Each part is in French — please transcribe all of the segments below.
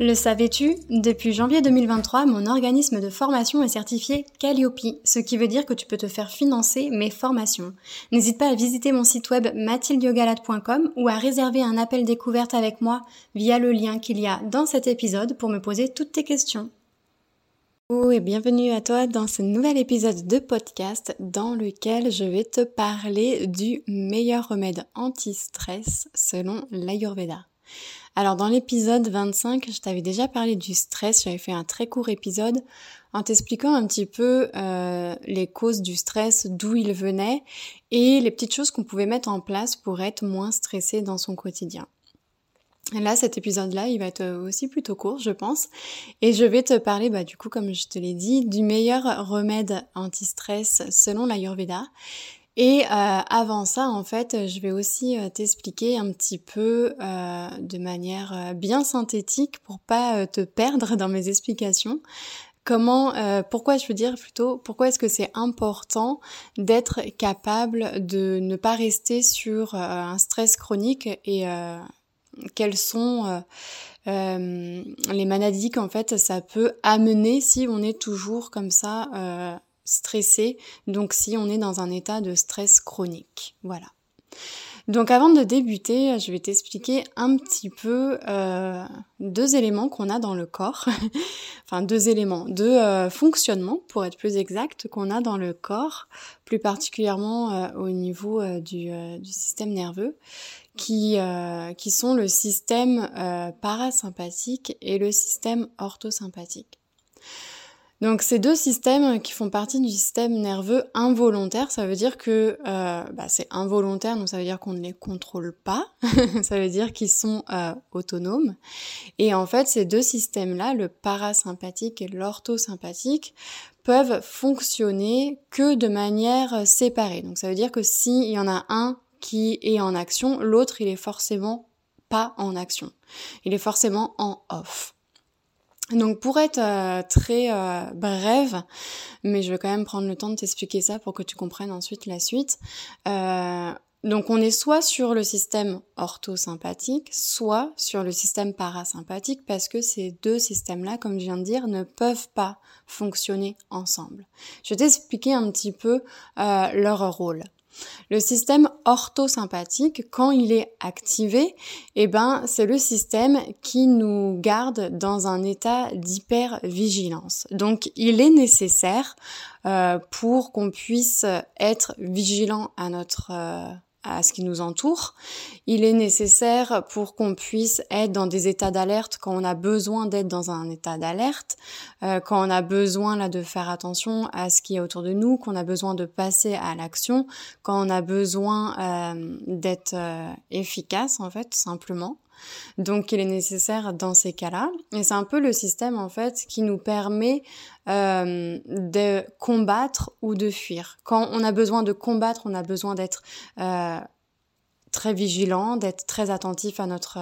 Le savais-tu Depuis janvier 2023, mon organisme de formation est certifié Calliope, ce qui veut dire que tu peux te faire financer mes formations. N'hésite pas à visiter mon site web mathildiogalade.com ou à réserver un appel découverte avec moi via le lien qu'il y a dans cet épisode pour me poser toutes tes questions. Oh et bienvenue à toi dans ce nouvel épisode de podcast dans lequel je vais te parler du meilleur remède anti-stress selon l'Ayurveda. Alors dans l'épisode 25, je t'avais déjà parlé du stress, j'avais fait un très court épisode en t'expliquant un petit peu euh, les causes du stress, d'où il venait et les petites choses qu'on pouvait mettre en place pour être moins stressé dans son quotidien. Là, cet épisode-là, il va être aussi plutôt court, je pense. Et je vais te parler, bah, du coup, comme je te l'ai dit, du meilleur remède anti-stress selon l'Ayurveda. Et euh, avant ça, en fait, je vais aussi euh, t'expliquer un petit peu euh, de manière bien synthétique pour pas te perdre dans mes explications. Comment, pourquoi je veux dire plutôt, pourquoi est-ce que c'est important d'être capable de ne pas rester sur un stress chronique et quelles sont les maladies qu'en fait ça peut amener si on est toujours comme ça stressé, donc si on est dans un état de stress chronique. Voilà. Donc avant de débuter, je vais t'expliquer un petit peu euh, deux éléments qu'on a dans le corps, enfin deux éléments, deux euh, fonctionnements pour être plus exact qu'on a dans le corps, plus particulièrement euh, au niveau du, du, système nerveux, qui, qui sont le système parasympathique et le système orthosympathique. Donc ces deux systèmes qui font partie du système nerveux involontaire, ça veut dire que euh, bah, c'est involontaire, donc ça veut dire qu'on ne les contrôle pas, ça veut dire qu'ils sont euh, autonomes. Et en fait, ces deux systèmes-là, le parasympathique et l'orthosympathique, peuvent fonctionner que de manière séparée. Donc ça veut dire que s'il y en a un qui est en action, l'autre il est forcément pas en action. Il est forcément en off. Donc pour être euh, très euh, brève, mais je vais quand même prendre le temps de t'expliquer ça pour que tu comprennes ensuite la suite. Euh, donc on est soit sur le système orthosympathique, soit sur le système parasympathique, parce que ces deux systèmes-là, comme je viens de dire, ne peuvent pas fonctionner ensemble. Je vais t'expliquer un petit peu leur rôle. Le système orthosympathique, quand il est activé, eh ben, c'est le système qui nous garde dans un état d'hypervigilance. Donc, il est nécessaire euh, pour qu'on puisse être vigilant à notre euh, à ce qui nous entoure. Il est nécessaire pour qu'on puisse être dans des états d'alerte quand on a besoin d'être dans un état d'alerte, euh, quand on a besoin là de faire attention à ce qui est autour de nous, qu'on a besoin de passer à l'action, quand on a besoin euh, d'être euh, efficace en fait simplement. Donc il est nécessaire dans ces cas-là. Et c'est un peu le système en fait qui nous permet euh, de combattre ou de fuir. Quand on a besoin de combattre, on a besoin d'être euh, très vigilant, d'être très attentif à notre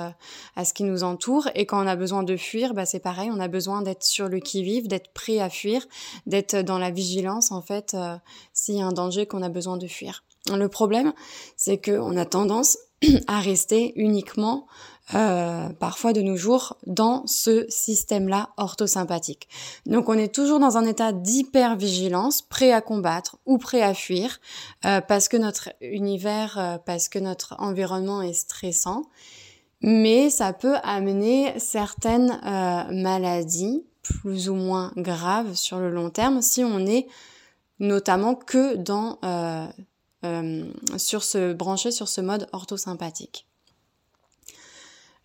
à ce qui nous entoure et quand on a besoin de fuir, bah c'est pareil, on a besoin d'être sur le qui-vive, d'être prêt à fuir, d'être dans la vigilance en fait euh, s'il y a un danger qu'on a besoin de fuir. Le problème, c'est qu'on a tendance à rester uniquement euh, parfois de nos jours dans ce système-là orthosympathique. Donc on est toujours dans un état d'hypervigilance, prêt à combattre ou prêt à fuir, euh, parce que notre univers, euh, parce que notre environnement est stressant. Mais ça peut amener certaines maladies plus ou moins graves sur le long terme si on est notamment que dans sur ce branché sur ce mode orthosympathique.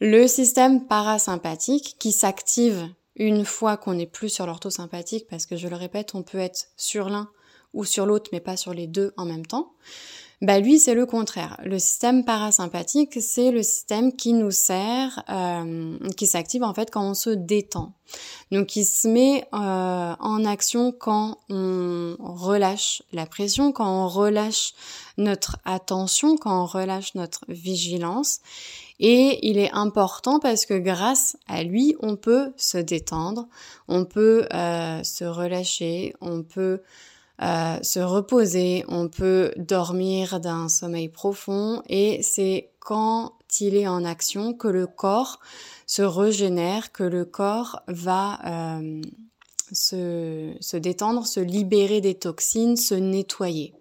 Le système parasympathique qui s'active une fois qu'on n'est plus sur l'orthosympathique, parce que je le répète, on peut être sur l'un ou sur l'autre, mais pas sur les deux en même temps. Bah lui, c'est le contraire. Le système parasympathique, c'est le système qui nous sert, euh, qui s'active en fait quand on se détend. Donc il se met euh, en action quand on relâche la pression, quand on relâche notre attention, quand on relâche notre vigilance. Et il est important parce que grâce à lui, on peut se détendre, on peut euh, se relâcher, on peut euh, se reposer, on peut dormir d'un sommeil profond et c'est quand il est en action que le corps se régénère, que le corps va euh, se, se détendre, se libérer des toxines, se nettoyer.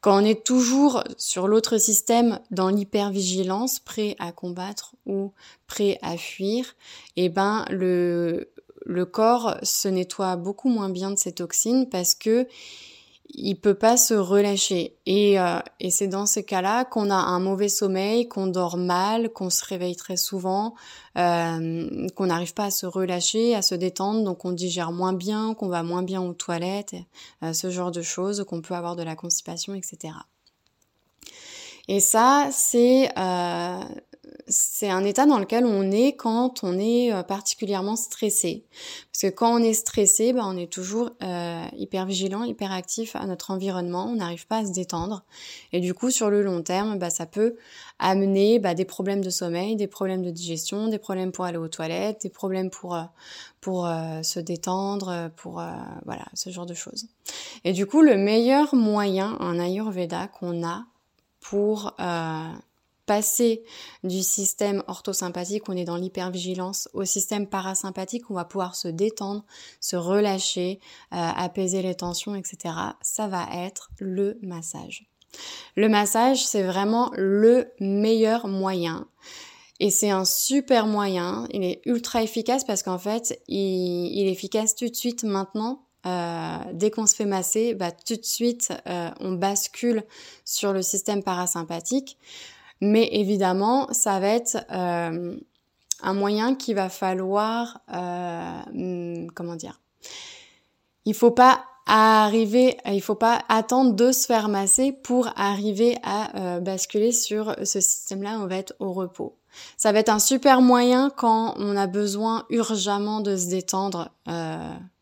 Quand on est toujours sur l'autre système dans l'hypervigilance, prêt à combattre ou prêt à fuir, eh ben le, le corps se nettoie beaucoup moins bien de ces toxines parce que il peut pas se relâcher. Et, euh, et c'est dans ces cas-là qu'on a un mauvais sommeil, qu'on dort mal, qu'on se réveille très souvent, euh, qu'on n'arrive pas à se relâcher, à se détendre, donc on digère moins bien, qu'on va moins bien aux toilettes, euh, ce genre de choses, qu'on peut avoir de la constipation, etc. Et ça, c'est euh, c'est un état dans lequel on est quand on est euh, particulièrement stressé. Parce que quand on est stressé, ben, on est toujours euh, hyper vigilant, hyper actif à notre environnement, on n'arrive pas à se détendre. Et du coup, sur le long terme, ben, ça peut amener ben, des problèmes de sommeil, des problèmes de digestion, des problèmes pour aller aux toilettes, des problèmes pour, euh, pour se détendre, pour voilà, ce genre de choses. Et du coup, le meilleur moyen en Ayurveda qu'on a pour passer du système orthosympathique, on est dans l'hypervigilance, au système parasympathique, on va pouvoir se détendre, se relâcher, euh, apaiser les tensions, etc. Ça va être le massage. Le massage, c'est vraiment le meilleur moyen. Et c'est un super moyen, il est ultra efficace parce qu'en fait, il, est efficace tout de suite maintenant euh, dès qu'on se fait masser, bah, tout de suite, euh, on bascule sur le système parasympathique. Mais évidemment, ça va être euh, un moyen qu'il va falloir, euh, hmm, comment dire, il faut pas arriver, il faut pas attendre de se faire masser pour arriver à euh, basculer sur ce système-là. On va être au repos. Ça va être un super moyen quand on a besoin urgemment de se détendre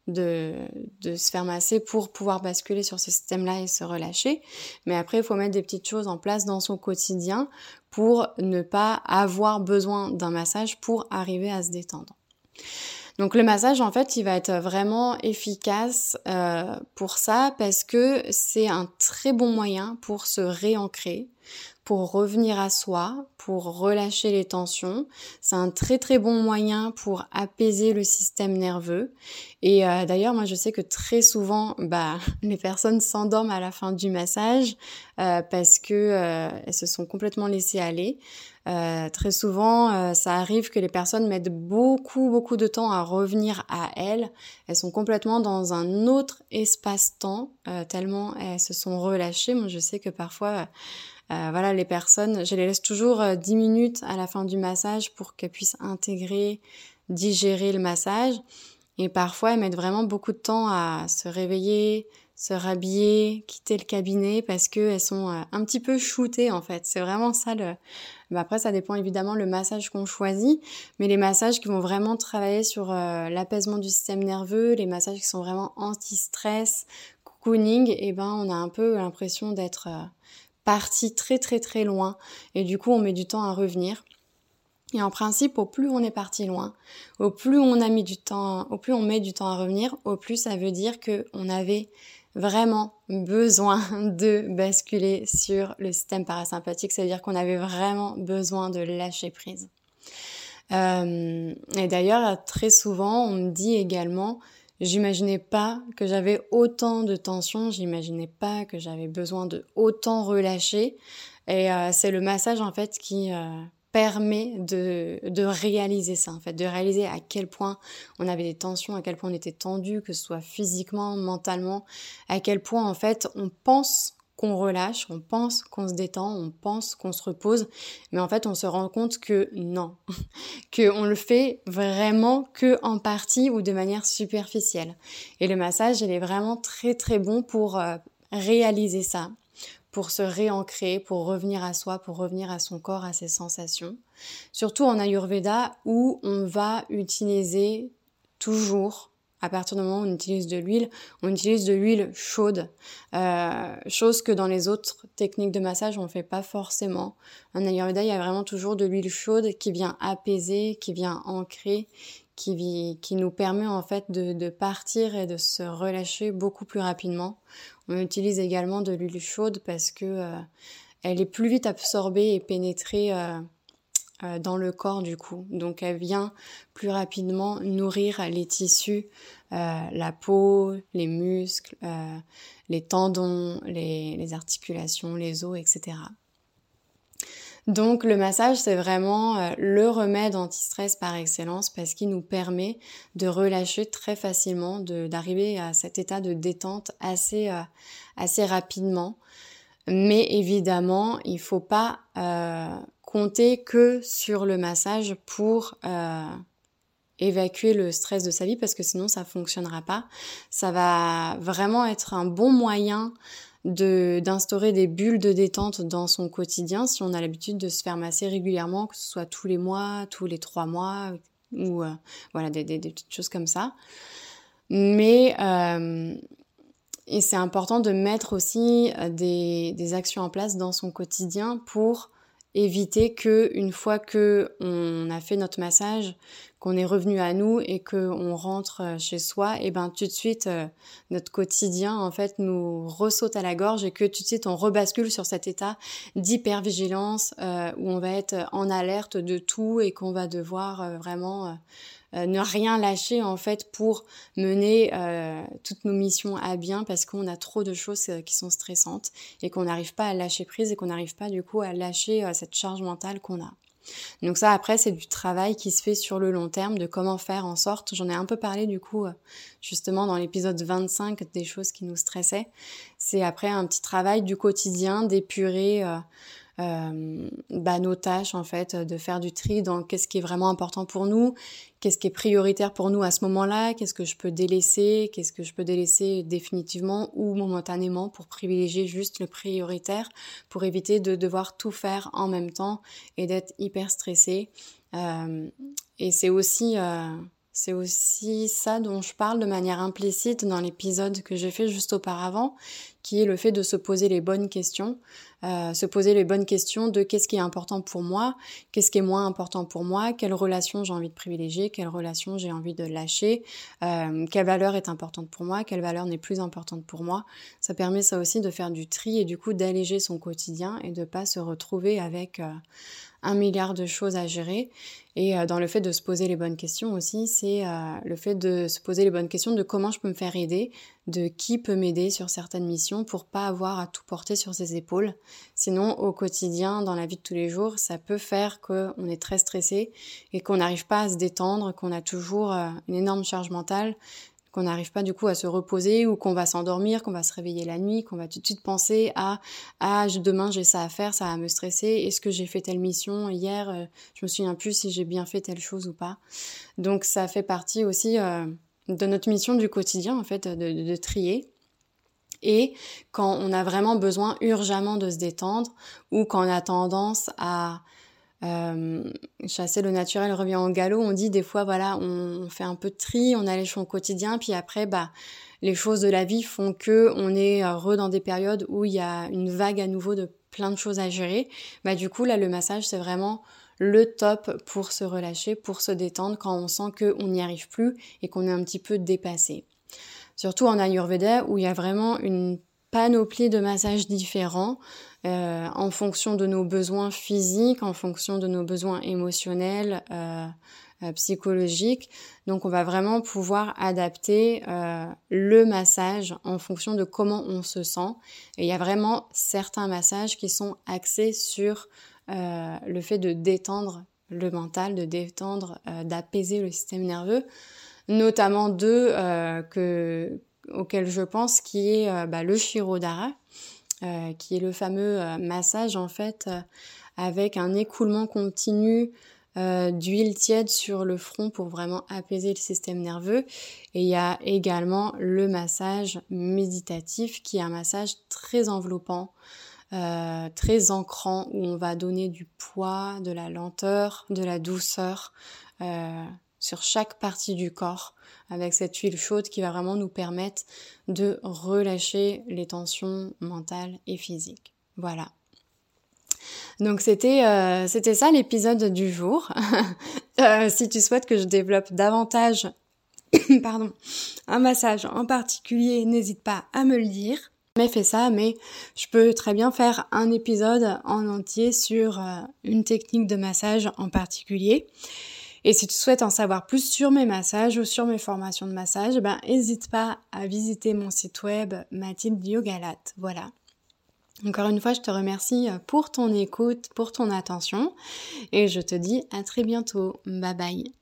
de, de se faire masser pour pouvoir basculer sur ce système-là et se relâcher. Mais après, il faut mettre des petites choses en place dans son quotidien pour ne pas avoir besoin d'un massage pour arriver à se détendre. Donc le massage, en fait, il va être vraiment efficace euh, pour ça parce que c'est un très bon moyen pour se réancrer, pour revenir à soi, pour relâcher les tensions. C'est un très très bon moyen pour apaiser le système nerveux. Et euh, d'ailleurs, moi je sais que très souvent, bah, les personnes s'endorment à la fin du massage euh, parce que euh, elles se sont complètement laissées aller. très souvent, ça arrive que les personnes mettent beaucoup beaucoup de temps à revenir à elles. Elles sont complètement dans un autre espace-temps tellement elles se sont relâchées. Moi, je sais que parfois euh, voilà, les personnes, je les laisse toujours 10 euh, minutes à la fin du massage pour qu'elles puissent intégrer, digérer le massage. Et parfois, elles mettent vraiment beaucoup de temps à se réveiller, se rhabiller, quitter le cabinet parce qu'elles sont euh, un petit peu shootées en fait. C'est vraiment ça le... Bah, après, ça dépend évidemment le massage qu'on choisit, mais les massages qui vont vraiment travailler sur l'apaisement du système nerveux, les massages qui sont vraiment anti-stress, cocooning, et eh ben on a un peu l'impression d'être parti très très très loin et du coup on met du temps à revenir. Et en principe, au plus on est parti loin, au plus on a mis du temps, au plus on met du temps à revenir, au plus ça veut dire que on avait vraiment besoin de basculer sur le système parasympathique, c'est-à-dire qu'on avait vraiment besoin de lâcher prise. Euh, et d'ailleurs, très souvent, on me dit également J'imaginais pas que j'avais autant de tension, j'imaginais pas que j'avais besoin de autant relâcher. Et euh, c'est le massage en fait qui euh, permet de, de réaliser ça en fait, de réaliser à quel point on avait des tensions, à quel point on était tendu, que ce soit physiquement, mentalement, à quel point en fait on pense qu'on relâche, on pense qu'on se détend, on pense qu'on se repose, mais en fait on se rend compte que non, que on le fait vraiment que en partie ou de manière superficielle. Et le massage, il est vraiment très très bon pour euh, réaliser ça, pour se réancrer, pour revenir à soi, pour revenir à son corps, à ses sensations. Surtout en Ayurveda où on va utiliser toujours à partir du moment où on utilise de l'huile, on utilise de l'huile chaude, euh, chose que dans les autres techniques de massage on ne fait pas forcément. En Ayurveda, il y a vraiment toujours de l'huile chaude qui vient apaiser, qui vient ancrer, qui, qui nous permet en fait de, de, partir et de se relâcher beaucoup plus rapidement. On utilise également de l'huile chaude parce que euh, elle est plus vite absorbée et pénétrée euh, euh, dans le corps du coup. Donc elle vient plus rapidement nourrir les tissus, euh, la peau, les muscles, euh, les tendons, les, les, articulations, les os, etc. Donc le massage, c'est vraiment le remède anti-stress par excellence parce qu'il nous permet de relâcher très facilement, d'arriver à cet état de détente assez, assez rapidement. Mais évidemment, il faut pas compter que sur le massage pour euh, évacuer le stress de sa vie parce que sinon ça fonctionnera pas. Ça va vraiment être un bon moyen de d'instaurer des bulles de détente dans son quotidien si on a l'habitude de se faire masser régulièrement, que ce soit tous les mois, tous les trois mois ou euh, voilà des, des, petites choses comme ça. Mais euh, et c'est important de mettre aussi des, des actions en place dans son quotidien pour éviter que une fois que on a fait notre massage, qu'on est revenu à nous et que on rentre euh, chez soi, et ben tout de suite euh, notre quotidien en fait nous ressaute à la gorge et que tout de suite on rebascule sur cet état d'hypervigilance euh, où on va être en alerte de tout et qu'on va devoir vraiment euh, ne rien lâcher en fait pour mener toutes nos missions à bien parce qu'on a trop de choses qui sont stressantes et qu'on n'arrive pas à lâcher prise et qu'on n'arrive pas du coup à lâcher cette charge mentale qu'on a. Donc ça après c'est du travail qui se fait sur le long terme de comment faire en sorte, j'en ai un peu parlé du coup justement dans l'épisode 25 des choses qui nous stressaient, c'est après un petit travail du quotidien d'épurer euh, bah, nos tâches en fait, de faire du tri dans qu'est-ce qui est vraiment important pour nous, qu'est-ce qui est prioritaire pour nous à ce moment-là, qu'est-ce que je peux délaisser, qu'est-ce que je peux délaisser définitivement ou momentanément pour privilégier juste le prioritaire, pour éviter de devoir tout faire en même temps et d'être hyper stressé. Euh, et c'est aussi euh, c'est aussi ça dont je parle de manière implicite dans l'épisode que j'ai fait juste auparavant, qui est le fait de se poser les bonnes questions, euh, se poser les bonnes questions de qu'est-ce qui est important pour moi, qu'est-ce qui est moins important pour moi, quelle relation j'ai envie de privilégier, quelle relation j'ai envie de lâcher, euh, quelle valeur est importante pour moi, quelle valeur n'est plus importante pour moi. Ça permet ça aussi de faire du tri et du coup d'alléger son quotidien et de pas se retrouver avec euh, un milliard de choses à gérer. Et euh, dans le fait de se poser les bonnes questions aussi, c'est euh, le fait de se poser les bonnes questions de comment je peux me faire aider, de qui peut m'aider sur certaines missions pour pas avoir à tout porter sur ses épaules. Sinon, au quotidien, dans la vie de tous les jours, ça peut faire qu'on est très stressé et qu'on n'arrive pas à se détendre, qu'on a toujours euh, une énorme charge mentale, qu'on n'arrive pas du coup à se reposer ou qu'on va s'endormir, qu'on va se réveiller la nuit, qu'on va tout de suite penser à ah demain j'ai ça à faire, ça va me stresser, est-ce que j'ai fait telle mission hier, euh, je me souviens plus si j'ai bien fait telle chose ou pas. Donc ça fait partie aussi euh, de notre mission du quotidien en fait de, trier et quand on a vraiment besoin urgemment de se détendre ou quand on a tendance à euh, chasser le naturel revient au galop. On dit des fois, voilà, on, fait un peu de tri, on allège son quotidien, puis après, bah, les choses de la vie font que on est re dans des périodes où il y a une vague à nouveau de plein de choses à gérer. Bah, du coup, là, le massage, c'est vraiment le top pour se relâcher, pour se détendre quand on sent qu'on n'y arrive plus et qu'on est un petit peu dépassé. Surtout en Ayurveda où il y a vraiment une panoplie de massages différents euh, en fonction de nos besoins physiques, en fonction de nos besoins émotionnels, euh, euh, psychologiques. Donc on va vraiment pouvoir adapter le massage en fonction de comment on se sent. Et il y a vraiment certains massages qui sont axés sur le fait de détendre le mental, de détendre, d'apaiser le système nerveux, notamment deux que auquel je pense, qui est euh, bah, le Shirodara, euh, qui est le fameux euh, massage en fait avec un écoulement continu euh, d'huile tiède sur le front pour vraiment apaiser le système nerveux. Et il y a également le massage méditatif qui est un massage très enveloppant, euh, très ancrant où on va donner du poids, de la lenteur, de la douceur euh, sur chaque partie du corps avec cette huile chaude qui va vraiment nous permettre de relâcher les tensions mentales et physiques. Voilà. Donc c'était euh, c'était ça l'épisode du jour. euh, si tu souhaites que je développe davantage pardon, un massage en particulier, n'hésite pas à me le dire. Mais fait ça, mais je peux très bien faire un épisode en entier sur euh, une technique de massage en particulier. Et si tu souhaites en savoir plus sur mes massages ou sur mes formations de massage, ben n'hésite pas à visiter mon site web Mathilde Yogalat. Voilà. Encore une fois, je te remercie pour ton écoute, pour ton attention et je te dis à très bientôt. Bye bye.